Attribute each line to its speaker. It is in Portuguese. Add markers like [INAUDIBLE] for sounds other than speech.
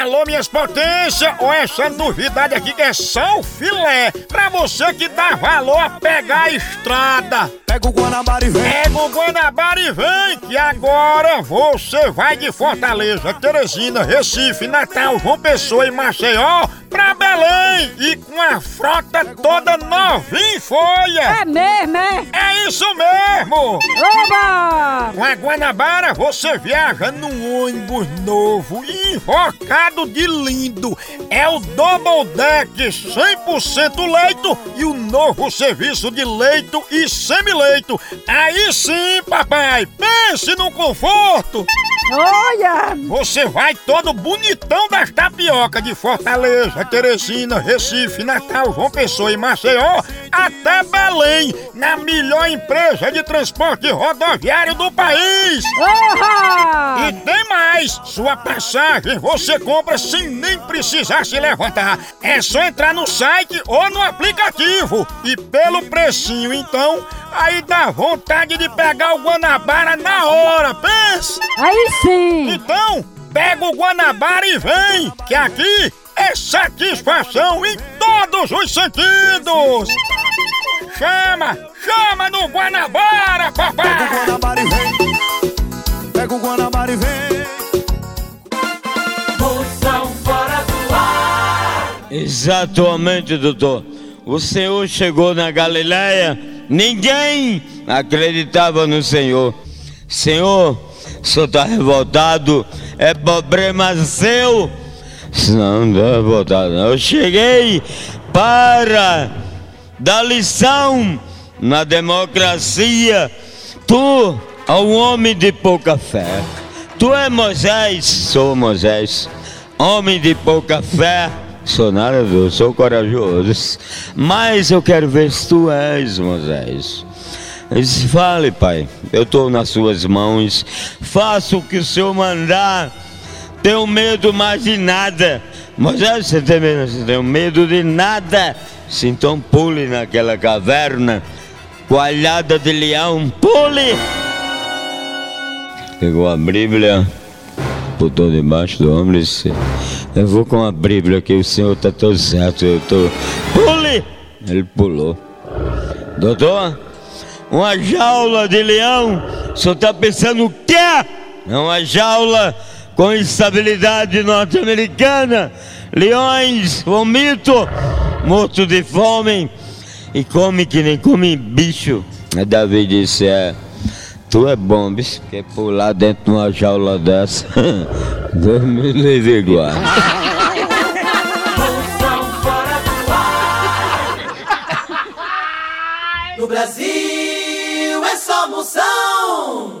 Speaker 1: Alô, minhas potências, ou essa novidade aqui que é só o filé, pra você que dá valor a pegar a estrada.
Speaker 2: Pega o Guanabara e vem.
Speaker 1: Pega o Guanabara e vem, que agora você vai de Fortaleza, Teresina, Recife, Natal, João Pessoa e Maceió pra Belém e com a frota toda novinha em folha.
Speaker 3: É mesmo, é?
Speaker 1: É isso mesmo!
Speaker 3: Oba!
Speaker 1: Com a Guanabara você viaja num ônibus novo invocado de lindo. É o Double Deck 100% leito e o novo serviço de leito e semileito. Aí sim, papai, pense no conforto.
Speaker 3: Olha!
Speaker 1: Você vai todo bonitão das tapioca de Fortaleza, Teresina, Recife, Natal, João Pessoa e Maceió até Belém, na melhor empresa de transporte rodoviário do país.
Speaker 3: Oha!
Speaker 1: E tem mais! Sua passagem você compra sem nem precisar se levantar. É só entrar no site ou no aplicativo. E pelo precinho, então, aí dá vontade de pegar o Guanabara na hora, pensa!
Speaker 3: Aí sim!
Speaker 1: Então, pega o Guanabara e vem, que aqui é satisfação em todos os sentidos! Chama, chama no Guanabara,
Speaker 2: Pega o
Speaker 1: papai!
Speaker 2: Guanabara e vem. Pega o Guanabara e vem.
Speaker 4: Moção fora do ar.
Speaker 5: Exatamente, doutor. O Senhor chegou na Galileia, ninguém acreditava no Senhor. Senhor, o senhor está revoltado, é problema seu. Não, não estou revoltado. não. Eu cheguei para dar lição na democracia. Tu é um homem de pouca fé. Tu é Moisés, sou Moisés. Homem de pouca fé, sou nada, eu sou corajoso. Mas eu quero ver se tu és Moisés. Ele disse, fale, pai, eu estou nas suas mãos. Faça o que o senhor mandar. Tenho medo mais de nada. Moisés, você tem medo? Você tem medo de nada? Então pule naquela caverna, coalhada de leão, pule! Pegou a Bíblia, botou debaixo do ombro e disse: Eu vou com a Bíblia que o senhor está todo certo, eu estou. Pule! Ele pulou. Doutor, uma jaula de leão, o senhor está pensando o quê? É uma jaula com estabilidade norte-americana. Leões, vomito, morto de fome e come que nem come bicho. Aí Davi disse: É. Tu é bom, bicho, porque pular dentro de uma jaula dessa. [LAUGHS] Deus me livre
Speaker 4: ar. No Brasil é só moção.